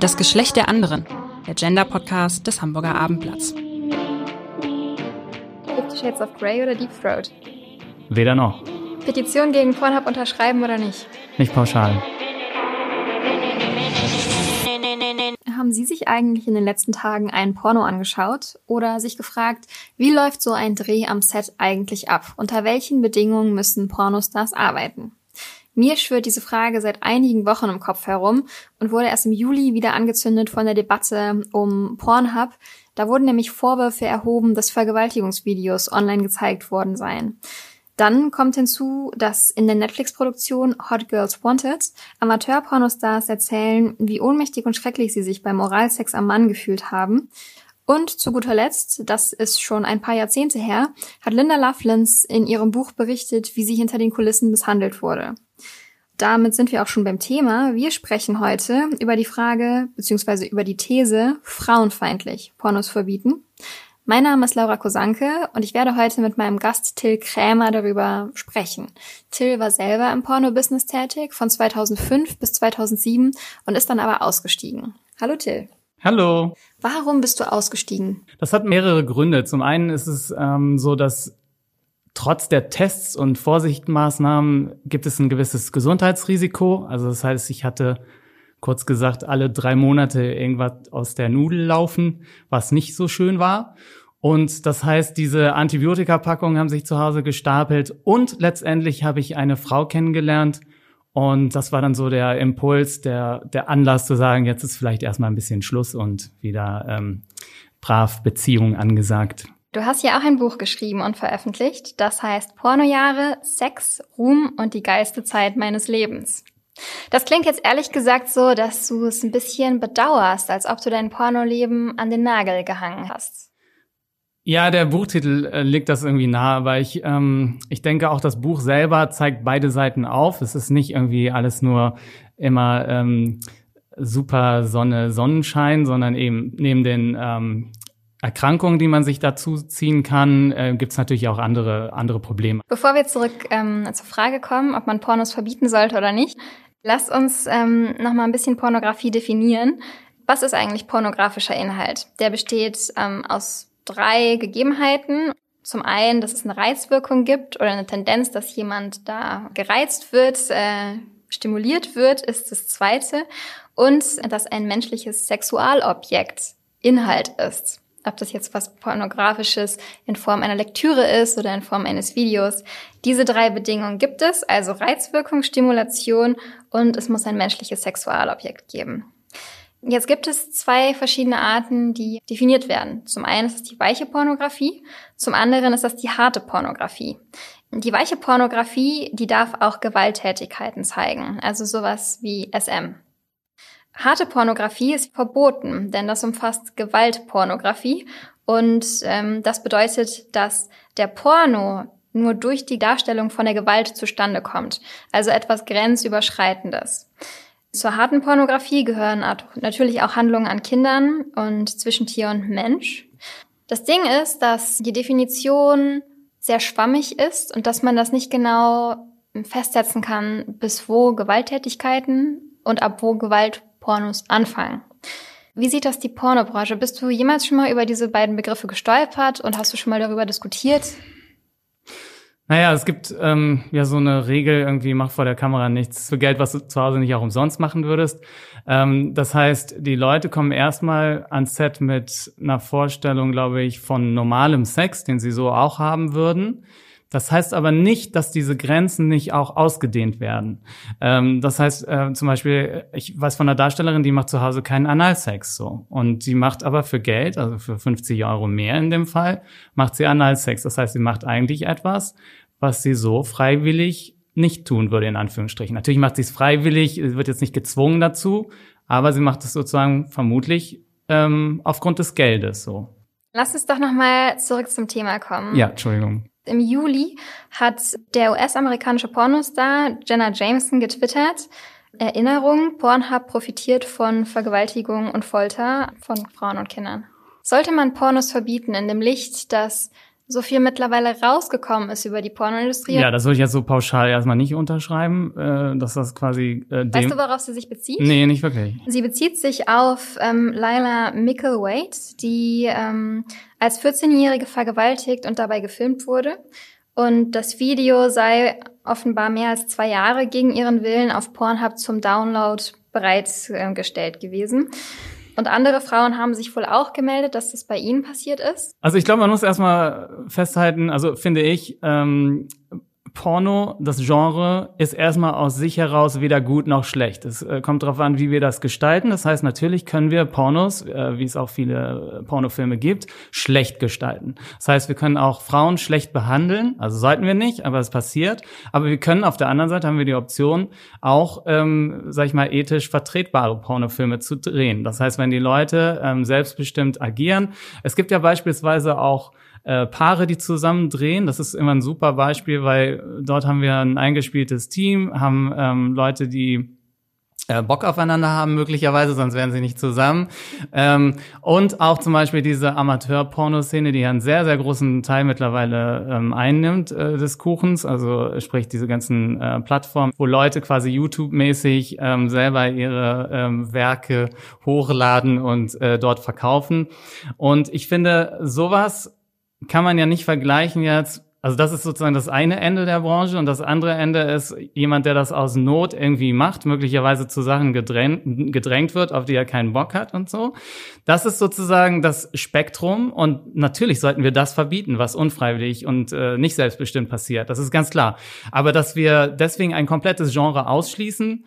Das Geschlecht der anderen, der Gender-Podcast des Hamburger Abendblatts. Fifty Shades of Grey oder Deep Throat? Weder noch. Petition gegen Pornhub unterschreiben oder nicht? Nicht pauschal. Haben Sie sich eigentlich in den letzten Tagen einen Porno angeschaut oder sich gefragt, wie läuft so ein Dreh am Set eigentlich ab? Unter welchen Bedingungen müssen Pornostars arbeiten? Mir schwirrt diese Frage seit einigen Wochen im Kopf herum und wurde erst im Juli wieder angezündet von der Debatte um Pornhub. Da wurden nämlich Vorwürfe erhoben, dass Vergewaltigungsvideos online gezeigt worden seien. Dann kommt hinzu, dass in der Netflix-Produktion Hot Girls Wanted Amateur-Pornostars erzählen, wie ohnmächtig und schrecklich sie sich beim Oralsex am Mann gefühlt haben. Und zu guter Letzt, das ist schon ein paar Jahrzehnte her, hat Linda Lovelace in ihrem Buch berichtet, wie sie hinter den Kulissen misshandelt wurde. Damit sind wir auch schon beim Thema. Wir sprechen heute über die Frage bzw. über die These frauenfeindlich Pornos verbieten. Mein Name ist Laura Kosanke und ich werde heute mit meinem Gast Till Krämer darüber sprechen. Till war selber im Porno-Business tätig von 2005 bis 2007 und ist dann aber ausgestiegen. Hallo Till. Hallo. Warum bist du ausgestiegen? Das hat mehrere Gründe. Zum einen ist es ähm, so, dass trotz der Tests und Vorsichtmaßnahmen gibt es ein gewisses Gesundheitsrisiko. Also das heißt, ich hatte kurz gesagt alle drei Monate irgendwas aus der Nudel laufen, was nicht so schön war. Und das heißt, diese Antibiotika-Packungen haben sich zu Hause gestapelt und letztendlich habe ich eine Frau kennengelernt und das war dann so der Impuls, der, der Anlass zu sagen, jetzt ist vielleicht erstmal ein bisschen Schluss und wieder ähm, brav Beziehung angesagt. Du hast ja auch ein Buch geschrieben und veröffentlicht, das heißt Pornojahre, Sex, Ruhm und die geilste Zeit meines Lebens. Das klingt jetzt ehrlich gesagt so, dass du es ein bisschen bedauerst, als ob du dein Pornoleben an den Nagel gehangen hast. Ja, der Buchtitel äh, legt das irgendwie nahe, weil ich, ähm, ich denke auch, das Buch selber zeigt beide Seiten auf. Es ist nicht irgendwie alles nur immer ähm, super Sonne, Sonnenschein, sondern eben neben den ähm, Erkrankungen, die man sich dazu ziehen kann, äh, gibt es natürlich auch andere, andere Probleme. Bevor wir zurück ähm, zur Frage kommen, ob man Pornos verbieten sollte oder nicht, lasst uns ähm, noch mal ein bisschen Pornografie definieren. Was ist eigentlich pornografischer Inhalt? Der besteht ähm, aus drei Gegebenheiten. Zum einen, dass es eine Reizwirkung gibt oder eine Tendenz, dass jemand da gereizt wird, äh, stimuliert wird, ist das zweite. Und dass ein menschliches Sexualobjekt Inhalt ist. Ob das jetzt was Pornografisches in Form einer Lektüre ist oder in Form eines Videos. Diese drei Bedingungen gibt es, also Reizwirkung, Stimulation und es muss ein menschliches Sexualobjekt geben. Jetzt gibt es zwei verschiedene Arten, die definiert werden. Zum einen ist es die weiche Pornografie, zum anderen ist das die harte Pornografie. Die weiche Pornografie, die darf auch Gewalttätigkeiten zeigen, also sowas wie SM. Harte Pornografie ist verboten, denn das umfasst Gewaltpornografie und ähm, das bedeutet, dass der Porno nur durch die Darstellung von der Gewalt zustande kommt, also etwas Grenzüberschreitendes. Zur harten Pornografie gehören natürlich auch Handlungen an Kindern und zwischen Tier und Mensch. Das Ding ist, dass die Definition sehr schwammig ist und dass man das nicht genau festsetzen kann, bis wo Gewalttätigkeiten und ab wo Gewaltpornos anfangen. Wie sieht das die Pornobranche? Bist du jemals schon mal über diese beiden Begriffe gestolpert und hast du schon mal darüber diskutiert? Naja, es gibt ähm, ja so eine Regel, irgendwie mach vor der Kamera nichts für Geld, was du zu Hause nicht auch umsonst machen würdest. Ähm, das heißt, die Leute kommen erstmal ans Set mit einer Vorstellung, glaube ich, von normalem Sex, den sie so auch haben würden. Das heißt aber nicht, dass diese Grenzen nicht auch ausgedehnt werden. Ähm, das heißt äh, zum Beispiel, ich weiß von einer Darstellerin, die macht zu Hause keinen Analsex so. Und sie macht aber für Geld, also für 50 Euro mehr in dem Fall, macht sie Analsex. Das heißt, sie macht eigentlich etwas, was sie so freiwillig nicht tun würde, in Anführungsstrichen. Natürlich macht sie es freiwillig, wird jetzt nicht gezwungen dazu, aber sie macht es sozusagen vermutlich ähm, aufgrund des Geldes so. Lass uns doch nochmal zurück zum Thema kommen. Ja, Entschuldigung. Im Juli hat der US-amerikanische Pornostar Jenna Jameson getwittert, Erinnerung, Pornhub profitiert von Vergewaltigung und Folter von Frauen und Kindern. Sollte man Pornos verbieten in dem Licht, dass so viel mittlerweile rausgekommen ist über die Pornoindustrie. Ja, das würde ich jetzt so pauschal erstmal nicht unterschreiben, äh, dass das quasi äh, dem Weißt du, worauf sie sich bezieht? Nee, nicht wirklich. Sie bezieht sich auf ähm, Lila Mickelwaite, die ähm, als 14-Jährige vergewaltigt und dabei gefilmt wurde. Und das Video sei offenbar mehr als zwei Jahre gegen ihren Willen auf Pornhub zum Download bereitgestellt äh, gewesen. Und andere Frauen haben sich wohl auch gemeldet, dass das bei ihnen passiert ist. Also ich glaube, man muss erstmal festhalten, also finde ich, ähm, Porno, das Genre, ist erstmal aus sich heraus weder gut noch schlecht. Es äh, kommt darauf an, wie wir das gestalten. Das heißt, natürlich können wir Pornos, äh, wie es auch viele Pornofilme gibt, schlecht gestalten. Das heißt, wir können auch Frauen schlecht behandeln. Also sollten wir nicht, aber es passiert. Aber wir können auf der anderen Seite haben wir die Option, auch, ähm, sag ich mal, ethisch vertretbare Pornofilme zu drehen. Das heißt, wenn die Leute ähm, selbstbestimmt agieren. Es gibt ja beispielsweise auch äh, Paare, die zusammen drehen. Das ist immer ein super Beispiel, weil dort haben wir ein eingespieltes Team, haben ähm, Leute, die äh, Bock aufeinander haben möglicherweise, sonst wären sie nicht zusammen. Ähm, und auch zum Beispiel diese Amateur-Pornoszene, die einen sehr, sehr großen Teil mittlerweile ähm, einnimmt äh, des Kuchens, also sprich diese ganzen äh, Plattformen, wo Leute quasi YouTube-mäßig ähm, selber ihre ähm, Werke hochladen und äh, dort verkaufen. Und ich finde, sowas kann man ja nicht vergleichen jetzt. Also das ist sozusagen das eine Ende der Branche und das andere Ende ist jemand, der das aus Not irgendwie macht, möglicherweise zu Sachen gedrängt, gedrängt wird, auf die er keinen Bock hat und so. Das ist sozusagen das Spektrum und natürlich sollten wir das verbieten, was unfreiwillig und äh, nicht selbstbestimmt passiert. Das ist ganz klar. Aber dass wir deswegen ein komplettes Genre ausschließen,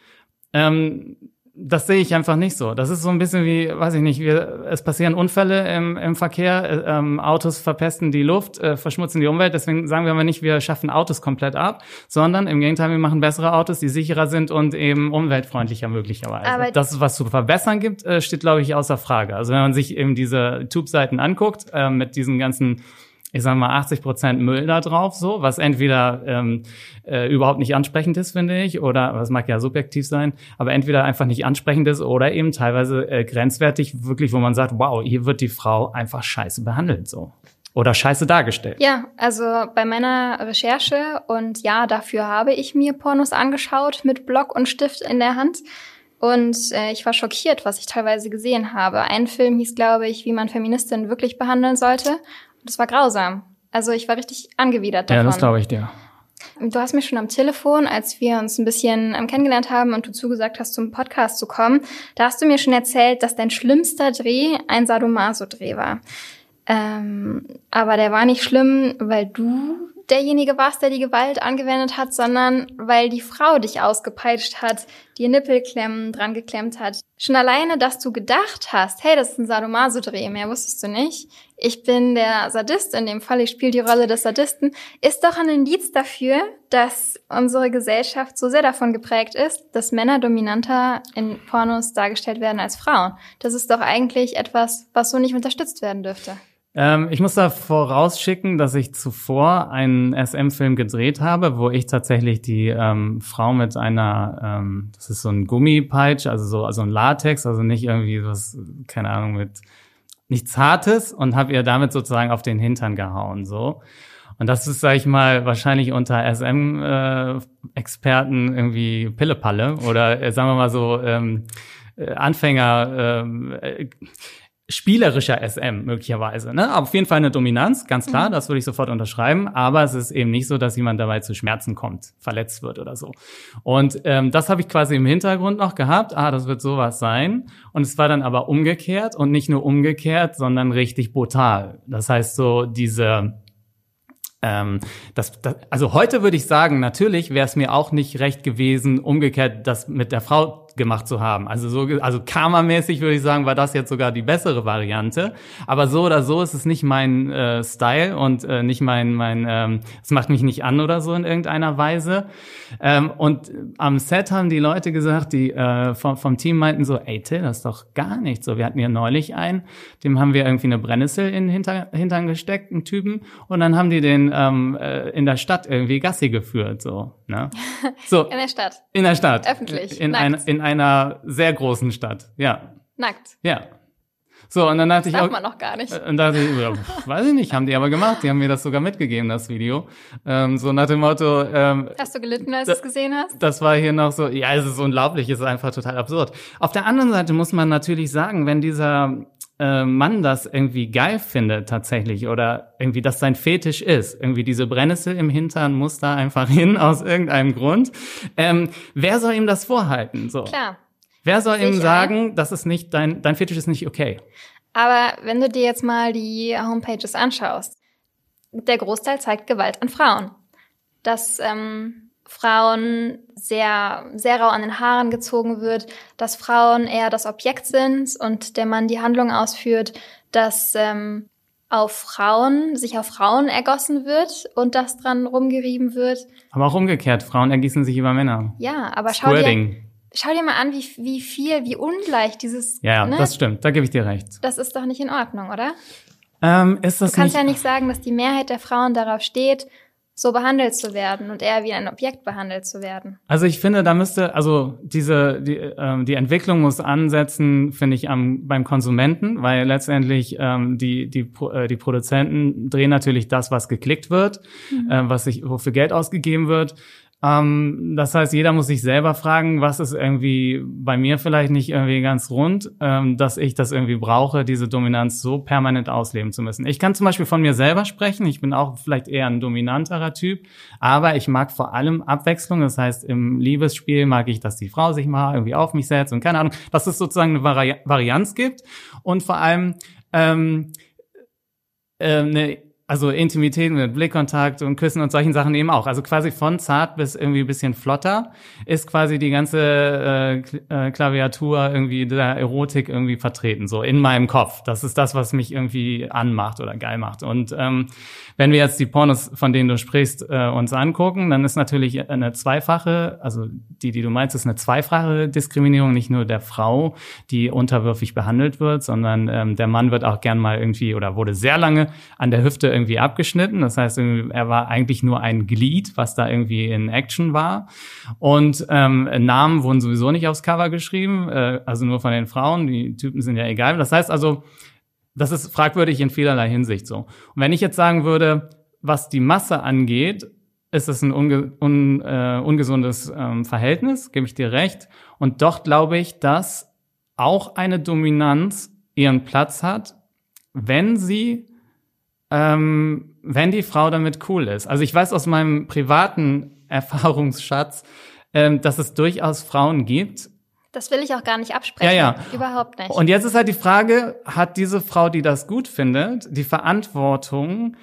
ähm, das sehe ich einfach nicht so. Das ist so ein bisschen wie, weiß ich nicht, wir, es passieren Unfälle im, im Verkehr, äh, ähm, Autos verpesten die Luft, äh, verschmutzen die Umwelt. Deswegen sagen wir aber nicht, wir schaffen Autos komplett ab, sondern im Gegenteil, wir machen bessere Autos, die sicherer sind und eben umweltfreundlicher möglicherweise. Aber das, was zu verbessern gibt, äh, steht, glaube ich, außer Frage. Also wenn man sich eben diese Tube-Seiten anguckt, äh, mit diesen ganzen ich sag mal, 80 Prozent Müll da drauf, so, was entweder ähm, äh, überhaupt nicht ansprechend ist, finde ich, oder was mag ja subjektiv sein, aber entweder einfach nicht ansprechend ist oder eben teilweise äh, grenzwertig, wirklich, wo man sagt, wow, hier wird die Frau einfach scheiße behandelt, so. Oder scheiße dargestellt. Ja, also bei meiner Recherche und ja, dafür habe ich mir Pornos angeschaut mit Block und Stift in der Hand. Und äh, ich war schockiert, was ich teilweise gesehen habe. Ein Film hieß, glaube ich, wie man Feministinnen wirklich behandeln sollte. Das war grausam. Also ich war richtig angewidert davon. Ja, das glaube ich dir. Du hast mir schon am Telefon, als wir uns ein bisschen ähm, kennengelernt haben und du zugesagt hast, zum Podcast zu kommen, da hast du mir schon erzählt, dass dein schlimmster Dreh ein Sadomaso-Dreh war. Ähm, aber der war nicht schlimm, weil du derjenige warst, der die Gewalt angewendet hat, sondern weil die Frau dich ausgepeitscht hat, dir Nippelklemmen dran geklemmt hat. Schon alleine, dass du gedacht hast, hey, das ist ein Sadomaso-Dreh, mehr wusstest du nicht. Ich bin der Sadist in dem Fall, ich spiele die Rolle des Sadisten, ist doch ein Indiz dafür, dass unsere Gesellschaft so sehr davon geprägt ist, dass Männer dominanter in Pornos dargestellt werden als Frauen. Das ist doch eigentlich etwas, was so nicht unterstützt werden dürfte. Ähm, ich muss da vorausschicken, dass ich zuvor einen SM-Film gedreht habe, wo ich tatsächlich die ähm, Frau mit einer, ähm, das ist so ein Gummipeitsch, also so also ein Latex, also nicht irgendwie was, keine Ahnung, mit nichts Hartes und habe ihr damit sozusagen auf den Hintern gehauen, so. Und das ist, sag ich mal, wahrscheinlich unter SM-Experten äh, irgendwie Pillepalle oder äh, sagen wir mal so ähm, äh, Anfänger. Ähm, äh, spielerischer SM möglicherweise. Ne? Aber auf jeden Fall eine Dominanz, ganz klar, mhm. das würde ich sofort unterschreiben. Aber es ist eben nicht so, dass jemand dabei zu Schmerzen kommt, verletzt wird oder so. Und ähm, das habe ich quasi im Hintergrund noch gehabt. Ah, das wird sowas sein. Und es war dann aber umgekehrt und nicht nur umgekehrt, sondern richtig brutal. Das heißt so diese ähm, das, das, also heute würde ich sagen, natürlich wäre es mir auch nicht recht gewesen, umgekehrt das mit der Frau gemacht zu haben. Also so, also Karma-mäßig würde ich sagen, war das jetzt sogar die bessere Variante. Aber so oder so ist es nicht mein äh, Style und äh, nicht mein, mein, ähm, es macht mich nicht an oder so in irgendeiner Weise. Ähm, und am Set haben die Leute gesagt, die äh, vom, vom Team meinten so, ey Till, das ist doch gar nicht so. Wir hatten ja neulich einen, dem haben wir irgendwie eine Brennnessel in den Hinter, Hintern gesteckt, einen Typen, und dann haben die den ähm, äh, in der Stadt irgendwie Gassi geführt, so. Ne? so in der Stadt. In der Stadt. Öffentlich. In, ein, in einer sehr großen Stadt, ja. Nackt. Ja. So, und dann dachte ich Darf auch. man noch gar nicht. Und dachte ich, ja, weiß ich nicht, haben die aber gemacht. Die haben mir das sogar mitgegeben, das Video. Ähm, so nach dem Motto, ähm, Hast du gelitten, als du es gesehen hast? das war hier noch so, ja, es ist unglaublich, es ist einfach total absurd. Auf der anderen Seite muss man natürlich sagen, wenn dieser äh, Mann das irgendwie geil findet tatsächlich oder irgendwie das sein Fetisch ist, irgendwie diese Brennnessel im Hintern muss da einfach hin aus irgendeinem Grund, ähm, wer soll ihm das vorhalten? So. Klar. Wer soll ihm Sicher. sagen, das ist nicht dein, dein Fetisch ist nicht okay? Aber wenn du dir jetzt mal die Homepages anschaust, der Großteil zeigt Gewalt an Frauen. Dass ähm, Frauen sehr, sehr rau an den Haaren gezogen wird, dass Frauen eher das Objekt sind und der Mann die Handlung ausführt, dass ähm, auf Frauen, sich auf Frauen ergossen wird und das dran rumgerieben wird. Aber auch umgekehrt, Frauen ergießen sich über Männer. Ja, aber schau dir, schau dir mal an, wie, wie viel, wie ungleich dieses, Ja, ja, ne? das stimmt, da gebe ich dir recht. das ist doch nicht in Ordnung, oder? Ähm, ist das Du kannst nicht, ja nicht sagen, dass die Mehrheit der Frauen darauf steht, so behandelt zu werden und eher wie ein Objekt behandelt zu werden. Also ich finde, da müsste, also diese, die, ähm, die Entwicklung muss ansetzen, finde ich, am, beim Konsumenten, weil letztendlich ähm, die, die, äh, die Produzenten drehen natürlich das, was geklickt wird, äh, was sich, wofür Geld ausgegeben wird. Ähm, das heißt, jeder muss sich selber fragen, was ist irgendwie bei mir vielleicht nicht irgendwie ganz rund, ähm, dass ich das irgendwie brauche, diese Dominanz so permanent ausleben zu müssen. Ich kann zum Beispiel von mir selber sprechen. Ich bin auch vielleicht eher ein dominanterer Typ, aber ich mag vor allem Abwechslung. Das heißt, im Liebesspiel mag ich, dass die Frau sich mal irgendwie auf mich setzt und keine Ahnung, dass es sozusagen eine Vari Varianz gibt und vor allem ähm, äh, eine also Intimität mit Blickkontakt und Küssen und solchen Sachen eben auch. Also quasi von zart bis irgendwie bisschen flotter ist quasi die ganze äh, äh, Klaviatur irgendwie der Erotik irgendwie vertreten, so in meinem Kopf. Das ist das, was mich irgendwie anmacht oder geil macht. Und ähm, wenn wir jetzt die Pornos, von denen du sprichst, äh, uns angucken, dann ist natürlich eine zweifache, also die, die du meinst, ist eine zweifache Diskriminierung, nicht nur der Frau, die unterwürfig behandelt wird, sondern ähm, der Mann wird auch gern mal irgendwie oder wurde sehr lange an der Hüfte irgendwie abgeschnitten. Das heißt, er war eigentlich nur ein Glied, was da irgendwie in Action war. Und ähm, Namen wurden sowieso nicht aufs Cover geschrieben, äh, also nur von den Frauen. Die Typen sind ja egal. Das heißt also, das ist fragwürdig in vielerlei Hinsicht so. Und wenn ich jetzt sagen würde, was die Masse angeht, ist es ein unge un, äh, ungesundes ähm, Verhältnis, gebe ich dir recht. Und doch glaube ich, dass auch eine Dominanz ihren Platz hat, wenn sie, ähm, wenn die Frau damit cool ist. Also ich weiß aus meinem privaten Erfahrungsschatz, ähm, dass es durchaus Frauen gibt, Das will ich auch gar nicht absprechen. Ja, ja. Überhaupt nicht. und jetzt ist halt die Frage, hat diese Frau, die das gut findet, die Verantwortung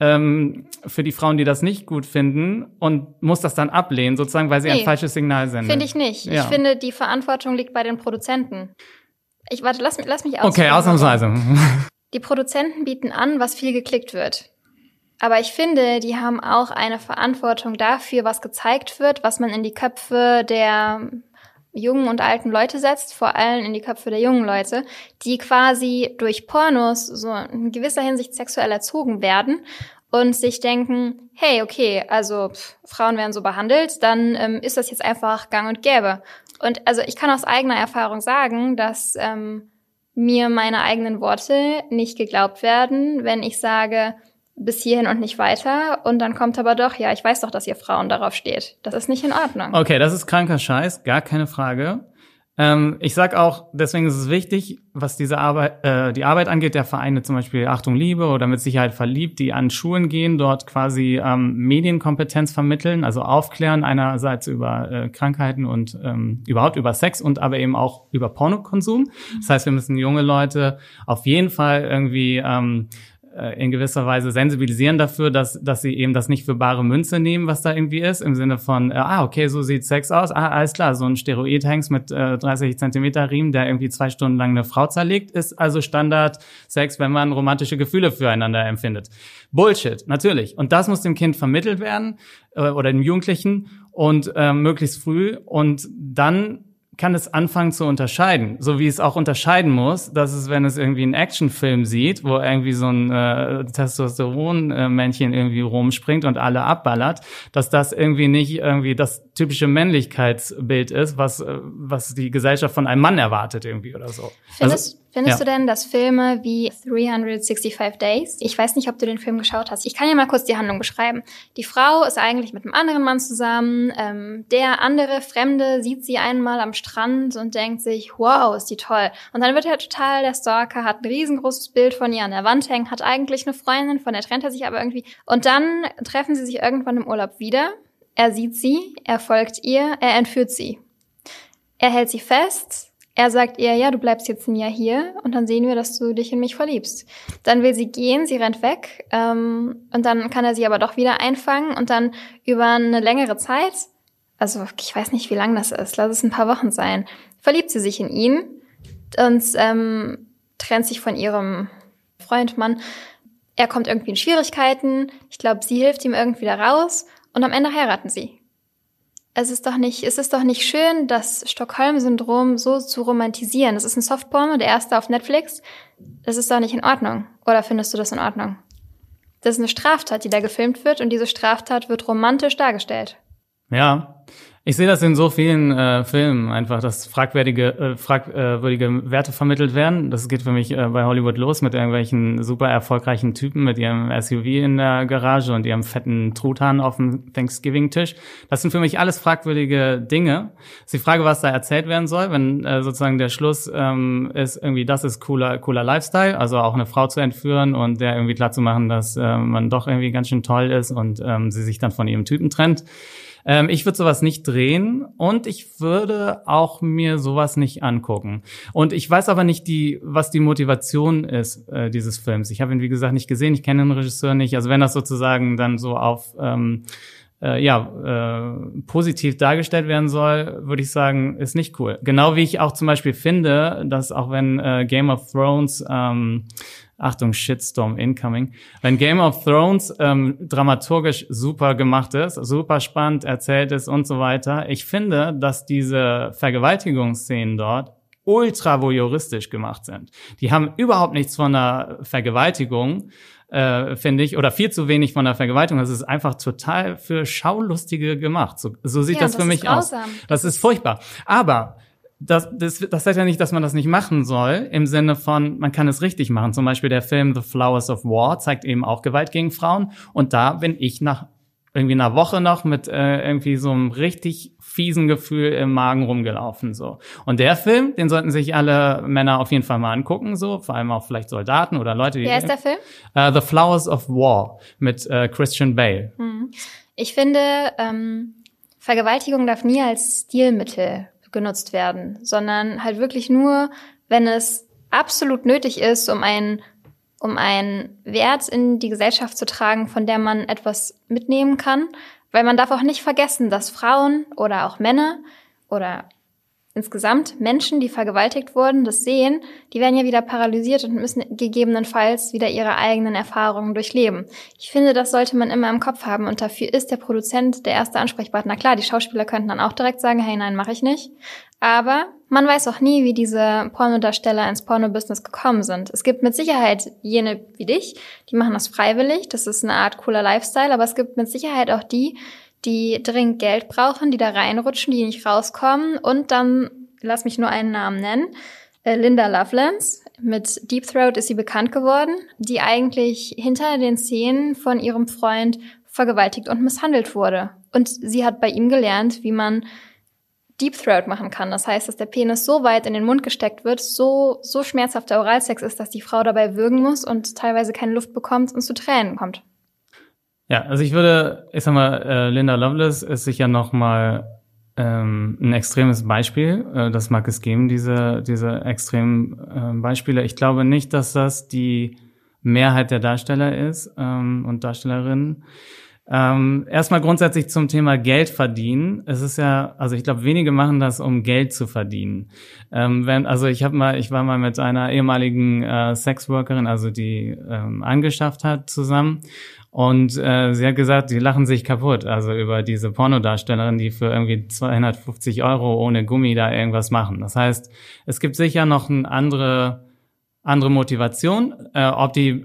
ähm, für die Frauen, die das nicht gut finden und muss das dann ablehnen, sozusagen, weil sie ein Nee, falsches Signal sendet? Finde ich nicht. Ja. Ich finde, die Verantwortung liegt bei den Produzenten. Ich warte, lass, mich- lass mich aus. Okay, ausnahmsweise. Die Produzenten bieten an, was viel geklickt wird. Aber ich finde, die haben auch eine Verantwortung dafür, was gezeigt wird, was man in die Köpfe der jungen und alten Leute setzt, vor allem in die Köpfe der jungen Leute, die quasi durch Pornos so in gewisser Hinsicht sexuell erzogen werden und sich denken, hey, okay, also pff, Frauen werden so behandelt, dann ähm, ist das jetzt einfach gang und gäbe. Und also ich kann aus eigener Erfahrung sagen, dass ähm, mir meine eigenen Worte nicht geglaubt werden, wenn ich sage, bis hierhin und nicht weiter. Und dann kommt aber doch, ja, ich weiß doch, dass ihr Frauen darauf steht. Das ist nicht in Ordnung. Okay, das ist kranker Scheiß, gar keine Frage. Ähm, ich sag auch, deswegen ist es wichtig, was diese Arbeit, äh, die Arbeit angeht, der Vereine zum Beispiel Achtung Liebe oder mit Sicherheit verliebt, die an Schulen gehen, dort quasi ähm, Medienkompetenz vermitteln, also aufklären einerseits über äh, Krankheiten und ähm, überhaupt über Sex und aber eben auch über Pornokonsum. Das heißt, wir müssen junge Leute auf jeden Fall irgendwie ähm, äh, in gewisser Weise sensibilisieren dafür, dass, dass sie eben das nicht für bare Münze nehmen, was da irgendwie ist, im Sinne von, äh, ah, okay, so sieht Sex aus, ah, alles klar, so ein Steroid-Hengst mit äh, 30 Zentimeter Riemen, der irgendwie zwei Stunden lang eine Frau zerlegt, ist also Standard-Sex, wenn man romantische Gefühle füreinander empfindet. Bullshit, natürlich. Und das muss dem Kind vermittelt werden äh, oder dem Jugendlichen und äh, möglichst früh und dann kann es anfangen zu unterscheiden, so wie es auch unterscheiden muss, dass es, wenn es irgendwie einen Actionfilm sieht, wo irgendwie so ein äh, Testosteron-Männchen irgendwie rumspringt und alle abballert, dass das irgendwie nicht irgendwie, dass typische Männlichkeitsbild ist, was, äh, was die Gesellschaft von einem Mann erwartet irgendwie oder so. Findest, also, findest ja. du denn, dass Filme wie 365 Days, ich weiß nicht, ob du den Film geschaut hast, ich kann ja mal kurz die Handlung beschreiben. Die Frau ist eigentlich mit einem anderen Mann zusammen, ähm, der andere Fremde sieht sie einmal am Strand und denkt sich, wow, ist die toll. Und dann wird er total der Stalker, hat ein riesengroßes Bild von ihr an der Wand hängen, hat eigentlich eine Freundin, von der trennt er sich aber irgendwie. Und dann treffen sie sich irgendwann im Urlaub wieder er sieht sie, er folgt ihr, er entführt sie. Er hält sie fest, er sagt ihr, ja, du bleibst jetzt ein Jahr hier und dann sehen wir, dass du dich in mich verliebst. Dann will sie gehen, sie rennt weg ähm, und dann kann er sie aber doch wieder einfangen und dann über eine längere Zeit, also ich weiß nicht, wie lang das ist, lass es ein paar Wochen sein, verliebt sie sich in ihn und ähm, trennt sich von ihrem Freund, Mann. Er kommt irgendwie in Schwierigkeiten. Ich glaube, sie hilft ihm irgendwie da raus und am Ende heiraten sie. Es ist doch nicht, es ist doch nicht schön, das Stockholm-Syndrom so zu romantisieren. Das ist ein Softporno, der erste auf Netflix. Das ist doch nicht in Ordnung. Oder findest du das in Ordnung? Das ist eine Straftat, die da gefilmt wird und diese Straftat wird romantisch dargestellt. Ja, ich sehe das in so vielen äh, Filmen einfach, dass fragwürdige, äh, fragwürdige Werte vermittelt werden. Das geht für mich äh, bei Hollywood los mit irgendwelchen super erfolgreichen Typen mit ihrem SUV in der Garage und ihrem fetten Truthahn auf dem Thanksgiving-Tisch. Das sind für mich alles fragwürdige Dinge. Ist die Frage, was da erzählt werden soll, wenn äh, sozusagen der Schluss ähm, ist irgendwie, das ist cooler, cooler Lifestyle, also auch eine Frau zu entführen und der irgendwie klar zu machen, dass äh, man doch irgendwie ganz schön toll ist und ähm, sie sich dann von ihrem Typen trennt. Ähm, ich würde sowas nicht drehen und ich würde auch mir sowas nicht angucken. Und ich weiß aber nicht, die, was die Motivation ist äh, dieses Films. Ich habe ihn, wie gesagt, nicht gesehen, ich kenne den Regisseur nicht. Also wenn das sozusagen dann so auf ähm, äh, ja, äh, positiv dargestellt werden soll, würde ich sagen, ist nicht cool. Genau wie ich auch zum Beispiel finde, dass auch wenn äh, Game of Thrones ähm, Achtung, Shitstorm incoming. Wenn Game of Thrones ähm, dramaturgisch super gemacht ist, super spannend erzählt ist und so weiter, ich finde, dass diese Vergewaltigungsszenen dort ultra voyeuristisch gemacht sind. Die haben überhaupt nichts von einer Vergewaltigung, äh, finde ich, oder viel zu wenig von der Vergewaltigung. Das ist einfach total für Schaulustige gemacht. So, so sieht ja, das, das für mich aus. Das ist furchtbar. Aber das, das, das heißt ja nicht, dass man das nicht machen soll, im Sinne von, man kann es richtig machen. Zum Beispiel der Film The Flowers of War zeigt eben auch Gewalt gegen Frauen. Und da bin ich nach irgendwie einer Woche noch mit äh, irgendwie so einem richtig fiesen Gefühl im Magen rumgelaufen so. Und der Film, den sollten sich alle Männer auf jeden Fall mal angucken so, vor allem auch vielleicht Soldaten oder Leute, die Wer ist der Film? Uh, The Flowers of War mit uh, Christian Bale. Hm. Ich finde ähm, Vergewaltigung darf nie als Stilmittel genutzt werden, sondern halt wirklich nur, wenn es absolut nötig ist, um einen um einen Wert in die Gesellschaft zu tragen, von der man etwas mitnehmen kann. Weil man darf auch nicht vergessen, dass Frauen oder auch Männer oder insgesamt Menschen, die vergewaltigt wurden, das sehen, die werden ja wieder paralysiert und müssen gegebenenfalls wieder ihre eigenen Erfahrungen durchleben. Ich finde, das sollte man immer im Kopf haben und dafür ist der Produzent der erste Ansprechpartner. Klar, die Schauspieler könnten dann auch direkt sagen, hey, nein, mache ich nicht. Aber man weiß auch nie, wie diese Pornodarsteller ins Pornobusiness gekommen sind. Es gibt mit Sicherheit jene wie dich, die machen das freiwillig. Das ist eine Art cooler Lifestyle, aber es gibt mit Sicherheit auch die, die dringend Geld brauchen, die da reinrutschen, die nicht rauskommen und dann, lass mich nur einen Namen nennen, äh, Linda Lovelace. Mit Deep Throat ist sie bekannt geworden, die eigentlich hinter den Szenen von ihrem Freund vergewaltigt und misshandelt wurde. Und sie hat bei ihm gelernt, wie man Deep Throat machen kann. Das heißt, dass der Penis so weit in den Mund gesteckt wird, so, so schmerzhafter Oralsex ist, dass die Frau dabei würgen muss und teilweise keine Luft bekommt und zu Tränen kommt. Ja, also ich würde, ich sag mal, äh, Linda Lovelace ist sicher noch mal ähm, ein extremes Beispiel. Äh, das mag es geben, diese, diese extremen äh, Beispiele. Ich glaube nicht, dass das die Mehrheit der Darsteller ist ähm, und Darstellerinnen. Ähm, erstmal grundsätzlich zum Thema Geld verdienen. Es ist ja, also ich glaube, wenige machen das, um Geld zu verdienen. Ähm, wenn, also ich habe mal, ich war mal mit einer ehemaligen äh, Sexworkerin, also die ähm, angeschafft hat, zusammen. Und äh, sie hat gesagt, die lachen sich kaputt, also über diese Pornodarstellerin, die für irgendwie 250 Euro ohne Gummi da irgendwas machen. Das heißt, es gibt sicher noch ein andere andere Motivation. Äh, ob die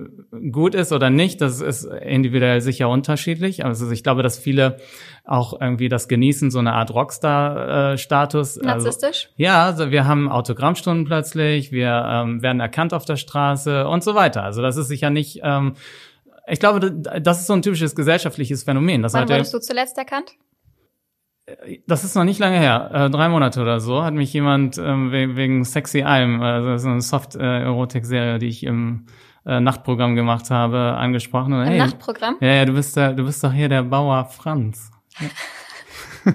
gut ist oder nicht, das ist individuell sicher unterschiedlich. Also ich glaube, dass viele auch irgendwie das genießen, so eine Art Rockstar-Status. Äh, Narzisstisch? Also, ja, also wir haben Autogrammstunden plötzlich, wir ähm, werden erkannt auf der Straße und so weiter. Also das ist sicher nicht. Ähm, ich glaube, das ist so ein typisches gesellschaftliches Phänomen. Wann halt wurdest du zuletzt erkannt? das ist noch nicht lange her, äh, drei Monate oder so, hat mich jemand ähm, wegen Sexy Alm, also so eine Soft-Erotik-Serie, die ich im äh, Nachtprogramm gemacht habe, angesprochen. Und, Im hey, Nachtprogramm? Ja, ja, du bist da, du bist doch hier der Bauer Franz. Ja.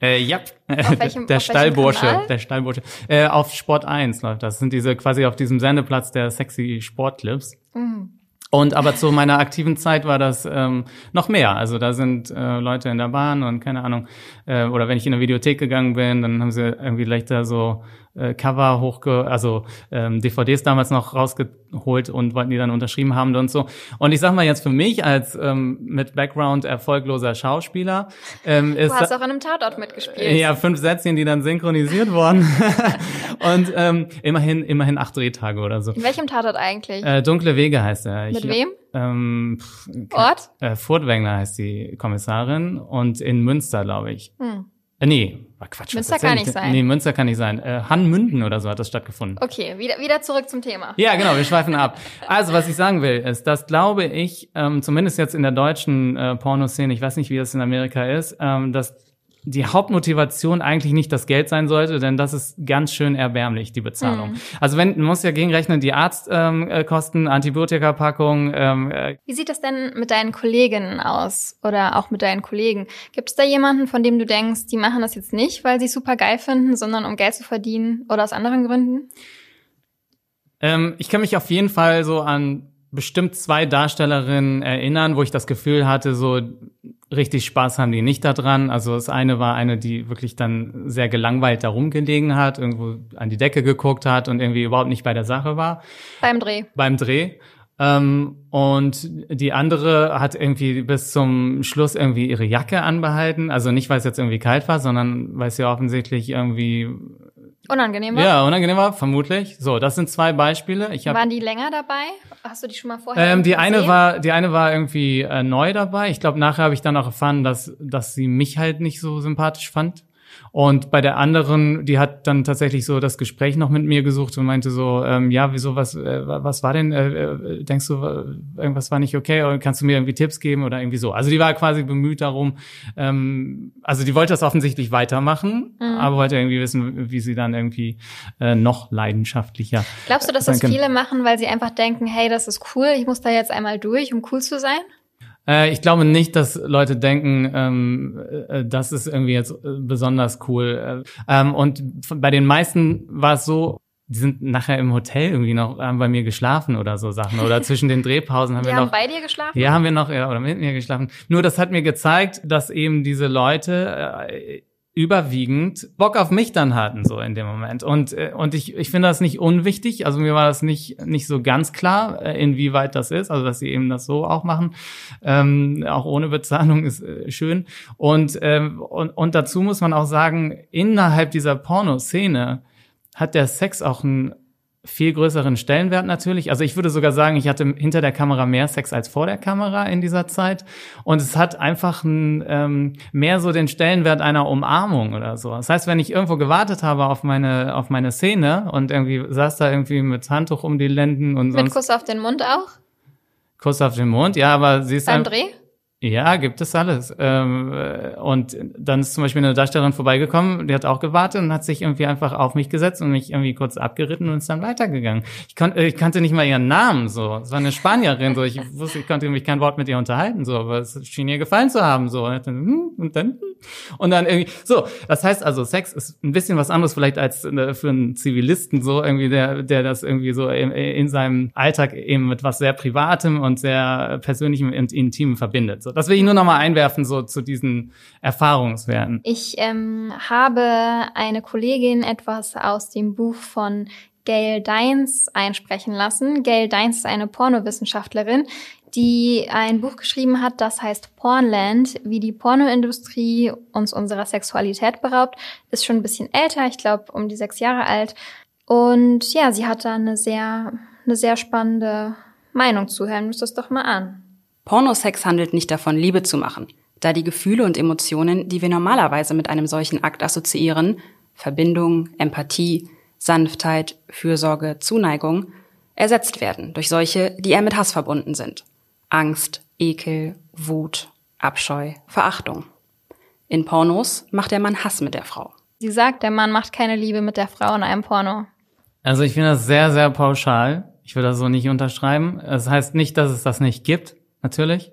äh, ja, welchem, der Stallbursche, der Stallbursche. Äh, auf Sport 1 läuft das. das sind diese quasi auf diesem Sendeplatz der sexy Sportclips. Mhm. Und aber zu meiner aktiven Zeit war das ähm, noch mehr. Also da sind äh, Leute in der Bahn und keine Ahnung, äh, oder wenn ich in eine Videothek gegangen bin, dann haben sie irgendwie leichter so äh, Cover hochge, also ähm, DVDs damals noch rausgeholt und wollten die dann unterschrieben haben und so. Und ich sag mal jetzt für mich als ähm, mit Background erfolgloser Schauspieler ähm, ist du hast auch an einem Tatort mitgespielt. Ja, fünf Sätzchen, die dann synchronisiert wurden und ähm, immerhin immerhin acht Drehtage oder so. In welchem Tatort eigentlich? Äh, Dunkle Wege heißt er. Mit ich, wem? Ähm, Ort? Äh, Furtwängler heißt die Kommissarin und in Münster, glaube ich. Hm. Äh, nee, war Quatsch. Münster kann nicht sein. Nee, Münster kann nicht sein. Äh, Hanmünden oder so hat das stattgefunden. Okay, wieder, wieder zurück zum Thema. Ja, genau, wir schweifen ab. Also, was ich sagen will, ist, dass glaube ich, ähm, zumindest jetzt in der deutschen äh, Pornoszene, ich weiß nicht, wie das in Amerika ist, ähm, dass die Hauptmotivation eigentlich nicht das Geld sein sollte, denn das ist ganz schön erbärmlich, die Bezahlung. Mhm. Also wenn, man muss ja gegenrechnen, die Arztkosten, ähm, Antibiotika-Packung. Ähm, äh Wie sieht das denn mit deinen Kolleginnen aus oder auch mit deinen Kollegen? Gibt es da jemanden, von dem du denkst, die machen das jetzt nicht, weil sie super geil finden, sondern um Geld zu verdienen oder aus anderen Gründen? Ähm, ich kann mich auf jeden Fall so an bestimmt zwei Darstellerinnen erinnern, wo ich das Gefühl hatte, so richtig Spaß haben die nicht daran. Also das eine war eine, die wirklich dann sehr gelangweilt da rumgelegen hat, irgendwo an die Decke geguckt hat und irgendwie überhaupt nicht bei der Sache war. Beim Dreh. Beim Dreh. Ähm, und die andere hat irgendwie bis zum Schluss irgendwie ihre Jacke anbehalten. Also nicht, weil es jetzt irgendwie kalt war, sondern weil es ja offensichtlich irgendwie Unangenehm war? Ja, unangenehm war, vermutlich. So, das sind zwei Beispiele. Ich hab, Waren die länger dabei? Hast du die schon mal vorher ähm, Die eine war, die eine war irgendwie äh, neu dabei. Ich glaube, nachher habe ich dann auch erfahren, dass, dass sie mich halt nicht so sympathisch fand. Und bei der anderen, die hat dann tatsächlich so das Gespräch noch mit mir gesucht und meinte so, ähm, ja, wieso, was, äh, was war denn, äh, äh denkst du, irgendwas war nicht okay oder kannst du mir irgendwie Tipps geben oder irgendwie so. Also die war quasi bemüht darum, ähm, also die wollte das offensichtlich weitermachen, mhm. aber wollte irgendwie wissen, wie sie dann irgendwie äh, noch leidenschaftlicher. Glaubst du, dass das viele machen, weil sie einfach denken, hey, das ist cool, ich muss da jetzt einmal durch, um cool zu sein? Äh, ich glaube nicht, dass Leute denken, ähm, äh, das ist irgendwie jetzt äh, besonders cool. Ähm, und bei den meisten war es so, die sind nachher im Hotel irgendwie noch haben bei mir geschlafen oder so Sachen. Oder zwischen den Drehpausen haben die wir haben noch bei dir geschlafen? Ja haben wir noch ja oder mit mir geschlafen. Nur das hat mir gezeigt dass eben diese Leute äh, überwiegend Bock auf mich dann hatten so in dem Moment. Und äh, und ich ich finde das nicht unwichtig. Also mir war das nicht nicht so ganz klar äh, inwieweit das ist. Also dass sie eben das so auch machen. Ähm, auch ohne Bezahlung ist äh, schön. Und, ähm, und und dazu muss man auch sagen innerhalb dieser Pornoszene hat der Sex auch ein viel größeren Stellenwert natürlich. Also ich würde sogar sagen, ich hatte hinter der Kamera mehr Sex als vor der Kamera in dieser Zeit. Und es hat einfach ein, ähm, mehr so den Stellenwert einer Umarmung oder so. Das heißt, wenn ich irgendwo gewartet habe auf meine, auf meine Szene und irgendwie saß da irgendwie mit Handtuch um die Lenden und Mit sonst, Kuss auf den Mund auch? Kuss auf den Mund, ja, aber sie ist Beim Dreh? Ja, gibt es alles. Ähm, und dann ist zum Beispiel eine Darstellerin vorbeigekommen, die hat auch gewartet und hat sich irgendwie einfach auf mich gesetzt und mich irgendwie kurz abgeritten und ist dann weitergegangen. Ich, kon ich kannte nicht mal ihren Namen so. Es war eine Spanierin, so ich wusste, ich konnte mich kein Wort mit ihr unterhalten, so, aber es schien ihr gefallen zu haben. So. Und dann, hm, und dann, hm. und dann irgendwie. So, das heißt also, Sex ist ein bisschen was anderes vielleicht als äh, für einen Zivilisten, so irgendwie, der, der das irgendwie so in, in seinem Alltag eben mit was sehr Privatem und sehr Persönlichem und Intimem verbindet. So das will ich nur noch mal einwerfen, so zu diesen Erfahrungswerten. Ich ähm, habe eine Kollegin etwas aus dem Buch von Gail Dines einsprechen lassen. Gail Dines ist eine Pornowissenschaftlerin, die ein Buch geschrieben hat, das heißt Pornland, wie die Pornoindustrie uns unserer Sexualität beraubt. Ist schon ein bisschen älter, ich glaube um die sechs Jahre alt. Und ja, sie hat da eine sehr eine sehr spannende Meinung zu. Hören wir uns das doch mal an. Pornosex handelt nicht davon, Liebe zu machen, da die Gefühle und Emotionen, die wir normalerweise mit einem solchen Akt assoziieren, Verbindung, Empathie, Sanftheit, Fürsorge, Zuneigung, ersetzt werden durch solche, die eher mit Hass verbunden sind. Angst, Ekel, Wut, Abscheu, Verachtung. In Pornos macht der Mann Hass mit der Frau. Sie sagt, der Mann macht keine Liebe mit der Frau in einem Porno. Also ich finde das sehr, sehr pauschal. Ich will das so nicht unterschreiben. Es das heißt nicht, dass es das nicht gibt, natürlich.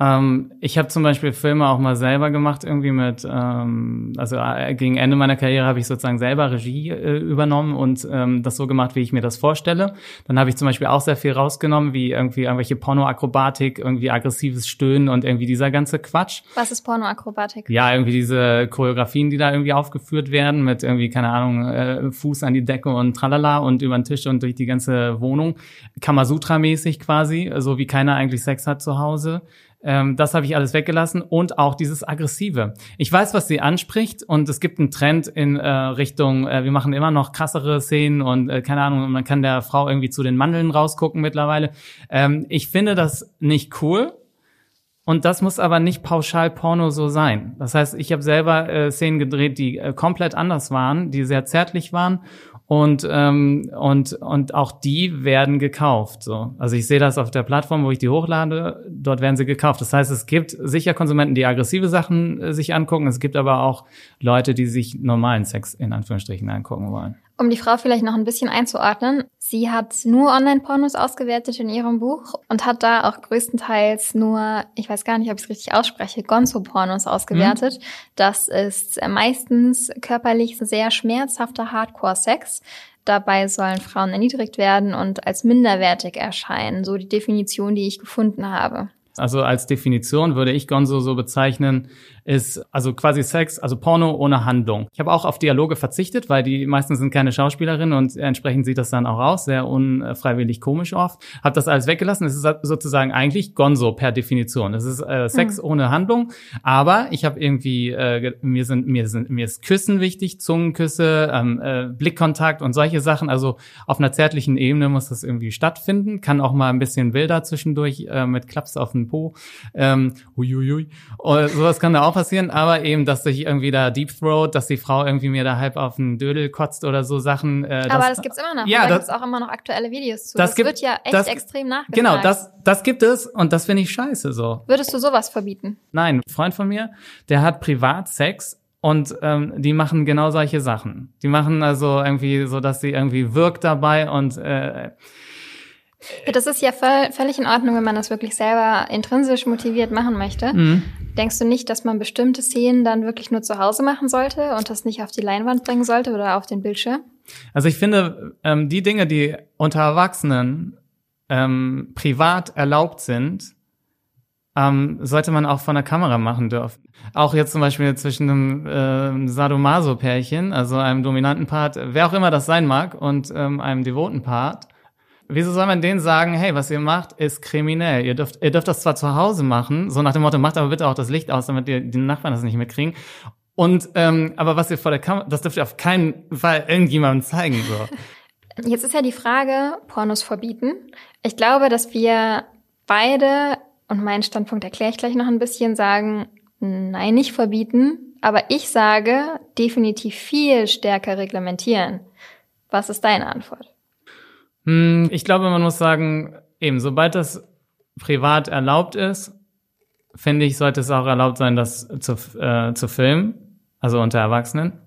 Ähm, ich habe zum Beispiel Filme auch mal selber gemacht, irgendwie mit, ähm, also äh, gegen Ende meiner Karriere habe ich sozusagen selber Regie äh, übernommen und ähm, das so gemacht, wie ich mir das vorstelle. Dann habe ich zum Beispiel auch sehr viel rausgenommen, wie irgendwie irgendwelche Pornoakrobatik, irgendwie aggressives Stöhnen und irgendwie dieser ganze Quatsch. Was ist Pornoakrobatik? Ja, irgendwie diese Choreografien, die da irgendwie aufgeführt werden, mit irgendwie, keine Ahnung, äh, Fuß an die Decke und tralala und über den Tisch und durch die ganze Wohnung. Kamasutra-mäßig quasi, so wie keiner eigentlich Sex hat zu Hause. Ähm, das habe ich alles weggelassen und auch dieses Aggressive. Ich weiß, was sie anspricht und es gibt einen Trend in äh, Richtung, äh, wir machen immer noch krassere Szenen und äh, keine Ahnung, man kann der Frau irgendwie zu den Mandeln rausgucken mittlerweile. Ähm, ich finde das nicht cool. Und das muss aber nicht pauschal Porno so sein. Das heißt, ich habe selber äh, Szenen gedreht, die äh, komplett anders waren, die sehr zärtlich waren und ähm, und und auch die werden gekauft so. Also ich sehe das auf der Plattform wo ich die hochlade. Dort werden sie gekauft. Das heißt es gibt sicher Konsumenten die aggressive Sachen äh, sich angucken. Es gibt aber auch Leute die sich normalen Sex in Anführungsstrichen angucken wollen um die Frau vielleicht noch ein bisschen einzuordnen, sie hat nur Online-Pornos ausgewertet in ihrem Buch und hat da auch größtenteils nur, ich weiß gar nicht, ob ich es richtig ausspreche, Gonzo-Pornos ausgewertet. Mhm. Das ist meistens körperlich sehr schmerzhafter Hardcore-Sex. Dabei sollen Frauen erniedrigt werden und als minderwertig erscheinen, so die Definition, die ich gefunden habe. Also als Definition würde ich Gonzo so bezeichnen, ist also quasi Sex, also Porno ohne Handlung. Ich habe auch auf Dialoge verzichtet, weil die meisten sind keine Schauspielerinnen und entsprechend sieht das dann auch aus, sehr unfreiwillig komisch oft. Habe das alles weggelassen. Es ist sozusagen eigentlich Gonzo per Definition. Es ist äh, Sex hm. ohne Handlung, aber ich habe irgendwie äh, mir sind mir sind mir ist Küssen wichtig, Zungenküsse, ähm, äh, Blickkontakt und solche Sachen. Also auf einer zärtlichen Ebene muss das irgendwie stattfinden. Kann auch mal ein bisschen wilder zwischendurch äh, mit Klaps auf den Po. Ähm, huiuiui. Und sowas kann da auch passieren, aber eben, dass sich irgendwie da Deep Throat, dass die Frau irgendwie mir da halb auf den Dödel kotzt oder so Sachen. Äh, aber das, das gibt's immer noch. Ja, da gibt's auch immer noch aktuelle Videos zu. Das, das gibt, wird ja echt das, extrem nachgefragt. Genau, das, das gibt es und das finde ich scheiße so. Würdest du sowas verbieten? Nein, ein Freund von mir, der hat Privatsex und ähm, die machen genau solche Sachen. Die machen also irgendwie so, dass sie irgendwie wirkt dabei und äh, das ist ja voll, völlig in Ordnung, wenn man das wirklich selber intrinsisch motiviert machen möchte. Mhm. Denkst du nicht, dass man bestimmte Szenen dann wirklich nur zu Hause machen sollte und das nicht auf die Leinwand bringen sollte oder auf den Bildschirm? Also ich finde, ähm, die Dinge, die unter Erwachsenen ähm, privat erlaubt sind, ähm, sollte man auch von der Kamera machen dürfen. Auch jetzt zum Beispiel zwischen einem äh, Sadomaso-Pärchen, also einem dominanten Part, wer auch immer das sein mag, und ähm, einem devoten Part, Wieso soll man denen sagen, hey, was ihr macht, ist kriminell. Ihr dürft, ihr dürft das zwar zu Hause machen, so nach dem Motto, macht aber bitte auch das Licht aus, damit ihr die Nachbarn das nicht mitkriegen. Und ähm, aber was ihr vor der Kamera, das dürft ihr auf keinen Fall irgendjemandem zeigen. So. Jetzt ist ja die Frage, Pornos verbieten. Ich glaube, dass wir beide, und meinen Standpunkt erkläre ich gleich noch ein bisschen, sagen, nein, nicht verbieten. Aber ich sage, definitiv viel stärker reglementieren. Was ist deine Antwort? Hm, ich glaube, man muss sagen, eben, sobald das privat erlaubt ist, finde ich, sollte es auch erlaubt sein, das zu, äh, zu filmen, also unter Erwachsenen.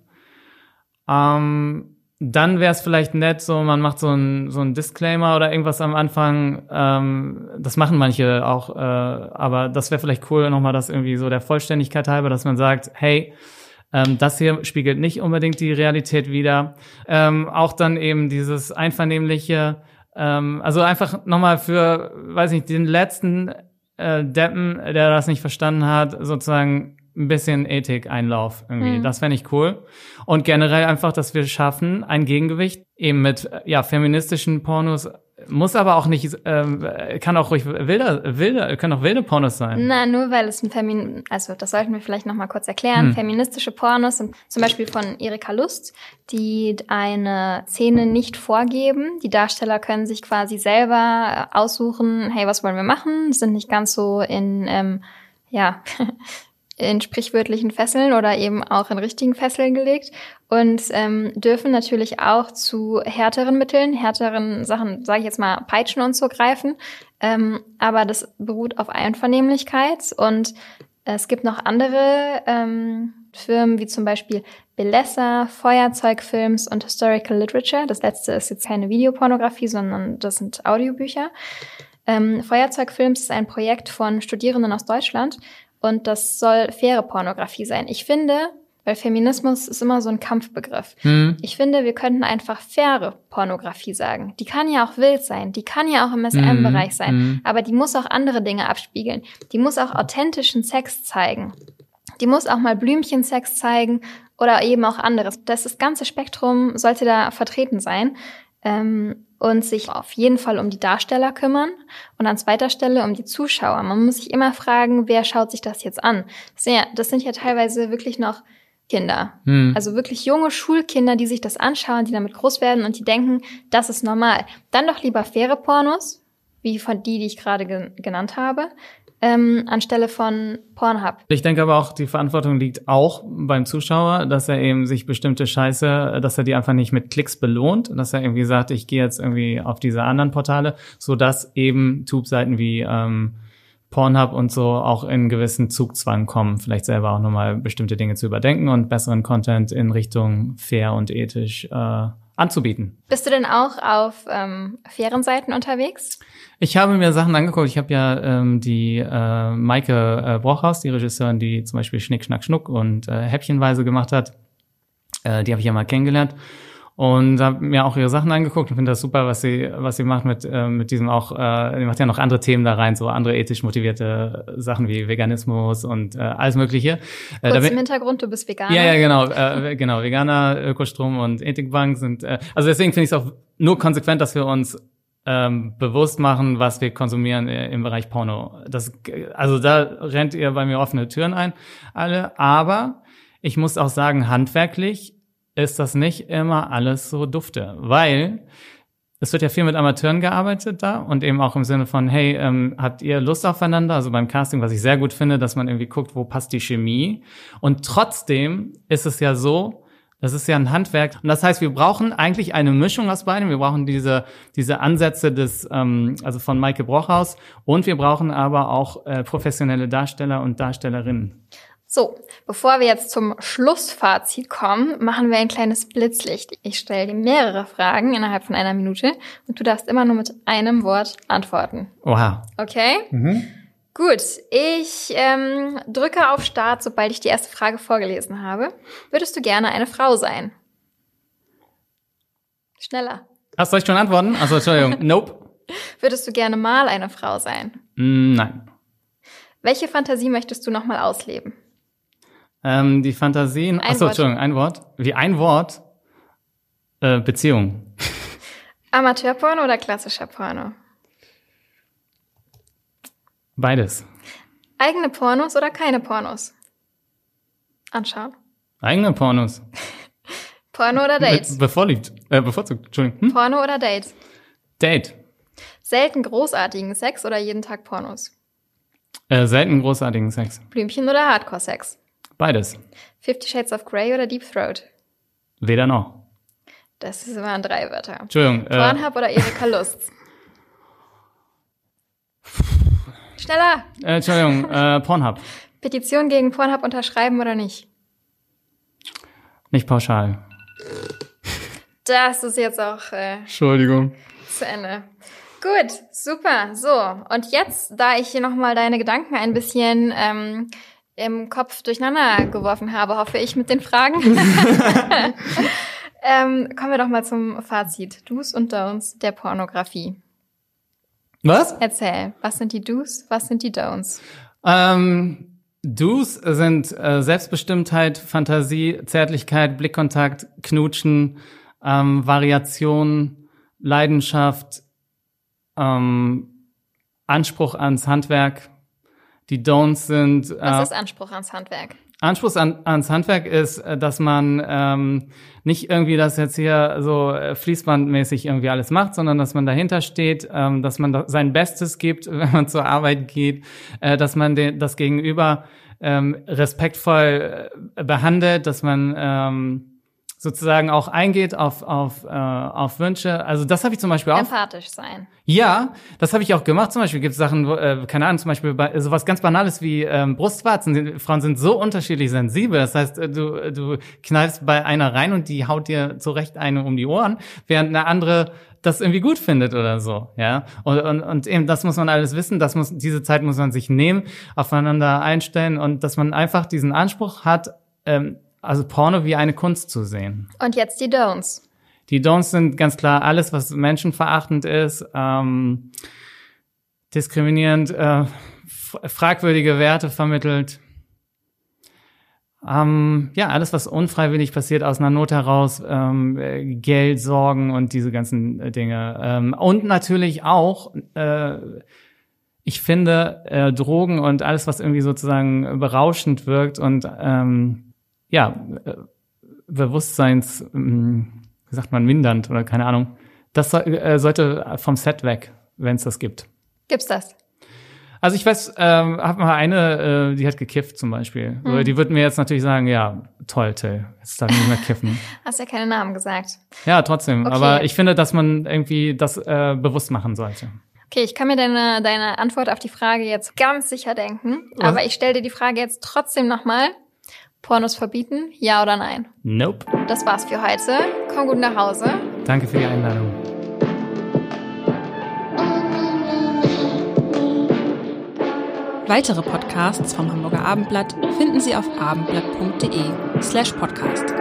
Ähm, dann wäre es vielleicht nett, so man macht so ein, so ein Disclaimer oder irgendwas am Anfang. Ähm, das machen manche auch, äh, aber das wäre vielleicht cool, nochmal das irgendwie so der Vollständigkeit halber, dass man sagt, hey, ähm, das hier spiegelt nicht unbedingt die Realität wider. Ähm, auch dann eben dieses einvernehmliche, ähm, also einfach nochmal für, weiß nicht, den letzten äh, Deppen, der das nicht verstanden hat, sozusagen ein bisschen Ethik-Einlauf irgendwie. Mhm. Das fände ich cool. Und generell einfach, dass wir schaffen, ein Gegengewicht eben mit ja, feministischen Pornos muss aber auch nicht, ähm, kann auch ruhig wilder, wilder, können auch wilde Pornos sein. Na, nur weil es ein Femin, also das sollten wir vielleicht nochmal kurz erklären. Hm. Feministische Pornos sind zum Beispiel von Erika Lust, die eine Szene nicht vorgeben. Die Darsteller können sich quasi selber aussuchen, hey, was wollen wir machen? Sind nicht ganz so in, ähm, ja, in sprichwörtlichen Fesseln oder eben auch in richtigen Fesseln gelegt und ähm, dürfen natürlich auch zu härteren Mitteln, härteren Sachen, sage ich jetzt mal, Peitschen und so greifen. Ähm, aber das beruht auf Einvernehmlichkeit und es gibt noch andere ähm, Firmen wie zum Beispiel Belessa, Feuerzeugfilms und Historical Literature. Das letzte ist jetzt keine Videopornografie, sondern das sind Audiobücher. Ähm, Feuerzeugfilms ist ein Projekt von Studierenden aus Deutschland und das soll faire Pornografie sein. Ich finde, weil Feminismus ist immer so ein Kampfbegriff. Hm. Ich finde, wir könnten einfach faire Pornografie sagen. Die kann ja auch wild sein, die kann ja auch im SM-Bereich hm. sein, hm. aber die muss auch andere Dinge abspiegeln. Die muss auch authentischen Sex zeigen. Die muss auch mal Blümchensex zeigen oder eben auch anderes. Das, das ganze Spektrum sollte da vertreten sein. Ähm, und sich auf jeden Fall um die Darsteller kümmern und an zweiter Stelle um die Zuschauer. Man muss sich immer fragen, wer schaut sich das jetzt an? Das sind ja, das sind ja teilweise wirklich noch Kinder. Hm. Also wirklich junge Schulkinder, die sich das anschauen, die damit groß werden und die denken, das ist normal. Dann doch lieber faire Pornos, wie von die, die ich gerade ge genannt habe, ähm, anstelle von Pornhub. Ich denke aber auch, die Verantwortung liegt auch beim Zuschauer, dass er eben sich bestimmte Scheiße, dass er die einfach nicht mit Klicks belohnt, dass er irgendwie sagt, ich gehe jetzt irgendwie auf diese anderen Portale, so dass eben Tube-Seiten wie ähm, Pornhub und so auch in gewissen Zugzwang kommen, vielleicht selber auch nochmal bestimmte Dinge zu überdenken und besseren Content in Richtung fair und ethisch äh, anzubieten. Bist du denn auch auf ähm, fairen Seiten unterwegs? Ich habe mir Sachen angeguckt. Ich habe ja ähm, die äh, Maike äh, Brochhaus, die Regisseurin, die zum Beispiel Schnick, Schnack, Schnuck und äh, Häppchenweise gemacht hat. Äh, die habe ich ja mal kennengelernt und habe mir auch ihre Sachen angeguckt und finde das super, was sie was sie macht mit äh, mit diesem auch äh, sie macht ja noch andere Themen da rein, so andere ethisch motivierte Sachen wie Veganismus und äh, alles mögliche. Äh, Kurz im Hintergrund, du bist Veganer. Ja, ja, genau, äh, genau, Veganer, Ökostrom und Ethikbank sind äh, also deswegen finde ich es auch nur konsequent, dass wir uns ähm, bewusst machen, was wir konsumieren äh, im Bereich Porno. Das also da rennt ihr bei mir offene Türen ein, alle, aber ich muss auch sagen, handwerklich ist das nicht immer alles so dufte, weil es wird ja viel mit Amateuren gearbeitet da und eben auch im Sinne von, hey, ähm, habt ihr Lust aufeinander? Also beim Casting, was ich sehr gut finde, dass man irgendwie guckt, wo passt die Chemie. Und trotzdem ist es ja so, das ist ja ein Handwerk. Und das heißt, wir brauchen eigentlich eine Mischung aus beidem. Wir brauchen diese, diese Ansätze des, ähm, also von Maike Brochhaus und wir brauchen aber auch äh, professionelle Darsteller und Darstellerinnen. So, bevor wir jetzt zum Schlussfazit kommen, machen wir ein kleines Blitzlicht. Ich stelle dir mehrere Fragen innerhalb von einer Minute und du darfst immer nur mit einem Wort antworten. Oha. Okay? Mhm. Gut, ich ähm, drücke auf Start, sobald ich die erste Frage vorgelesen habe. Würdest du gerne eine Frau sein? Schneller. Hast du euch schon antworten? Also Entschuldigung. nope. Würdest du gerne mal eine Frau sein? Mm, nein. Welche Fantasie möchtest du nochmal ausleben? Ähm, die Fantasien. Ein achso, Wort. Entschuldigung, ein Wort. Wie ein Wort. Äh, Beziehung. Amateurporno oder klassischer Porno? Beides. Eigene Pornos oder keine Pornos? Anschauen. Eigene Pornos. Porno oder Dates? Be bevorliegt. Äh, bevorzugt, Entschuldigung. Hm? Porno oder Date? Date. Selten großartigen Sex oder jeden Tag Pornos? Äh, selten großartigen Sex. Blümchen oder Hardcore-Sex? Beides. Fifty Shades of Grey oder Deep Throat? Weder noch. Das waren drei Wörter. Entschuldigung. Äh, Pornhub äh, oder Erika Lust? Schneller! Äh, Entschuldigung, äh, Pornhub. Petition gegen Pornhub unterschreiben oder nicht? Nicht pauschal. Das ist jetzt auch. Äh, Entschuldigung. Zu Ende. Gut, super. So, und jetzt, da ich hier nochmal deine Gedanken ein bisschen ähm, im Kopf durcheinander geworfen habe, hoffe ich mit den Fragen. ähm, kommen wir doch mal zum Fazit. Do's und Don'ts der Pornografie. Was? Erzähl, was sind die Do's, was sind die Don'ts? Ähm, Do's sind äh, Selbstbestimmtheit, Fantasie, Zärtlichkeit, Blickkontakt, Knutschen, ähm, Variation, Leidenschaft, ähm, Anspruch ans Handwerk. Die Don'ts sind. Äh, Was ist Anspruch ans Handwerk? Anspruch an, ans Handwerk ist, äh, dass man ähm, nicht irgendwie das jetzt hier so äh, fließbandmäßig irgendwie alles macht, sondern dass man dahinter steht, ähm, dass man sein Bestes gibt, wenn man zur Arbeit geht, äh, dass man den, das Gegenüber ähm, respektvoll äh, behandelt, dass man ähm, sozusagen auch eingeht auf, auf, äh, auf Wünsche. Also das habe ich zum Beispiel auch. Empathisch sein. Ja, das habe ich auch gemacht. Zum Beispiel gibt es Sachen, wo, äh, keine Ahnung, zum Beispiel bei sowas ganz Banales wie ähm, Brustwarzen. Die Frauen sind so unterschiedlich sensibel. Das heißt, äh, du, du knallst bei einer rein und die haut dir zurecht eine um die Ohren, während eine andere das irgendwie gut findet oder so, ja. Und, und, und eben das muss man alles wissen, das muss, diese Zeit muss man sich nehmen, aufeinander einstellen und dass man einfach diesen Anspruch hat, ähm, also Porno wie eine Kunst zu sehen. Und jetzt die Don'ts. Die Don'ts sind ganz klar alles, was menschenverachtend ist, ähm, diskriminierend, äh, fragwürdige Werte vermittelt. Ähm, ja, alles, was unfreiwillig passiert, aus einer Not heraus, ähm, Geld, Sorgen und diese ganzen äh, Dinge. Ähm, und natürlich auch, äh, ich finde, äh, Drogen und alles, was irgendwie sozusagen berauschend wirkt und ähm, ja, äh, Bewusstseins, ähm, wie sagt man, mindernd oder keine Ahnung. Das äh, sollte vom Set weg, wenn es das gibt. Gibt's das? Also ich weiß, ähm, hab mal eine, äh, die hat gekifft zum Beispiel. Hm. Die würde mir jetzt natürlich sagen, ja, toll, Till, jetzt darf ich nicht mehr kiffen. Hast ja keine Namen gesagt. Ja, trotzdem. Okay. Aber ich finde, dass man irgendwie das äh, bewusst machen sollte. Okay, ich kann mir deine, deine Antwort auf die Frage jetzt ganz sicher denken. Was? Aber ich stelle dir die Frage jetzt trotzdem nochmal. Pornos verbieten? Ja oder nein? Nope. Das war's für heute. Komm gut nach Hause. Danke für die Einladung. Weitere Podcasts vom Hamburger Abendblatt finden Sie auf abendblatt.de slash podcast.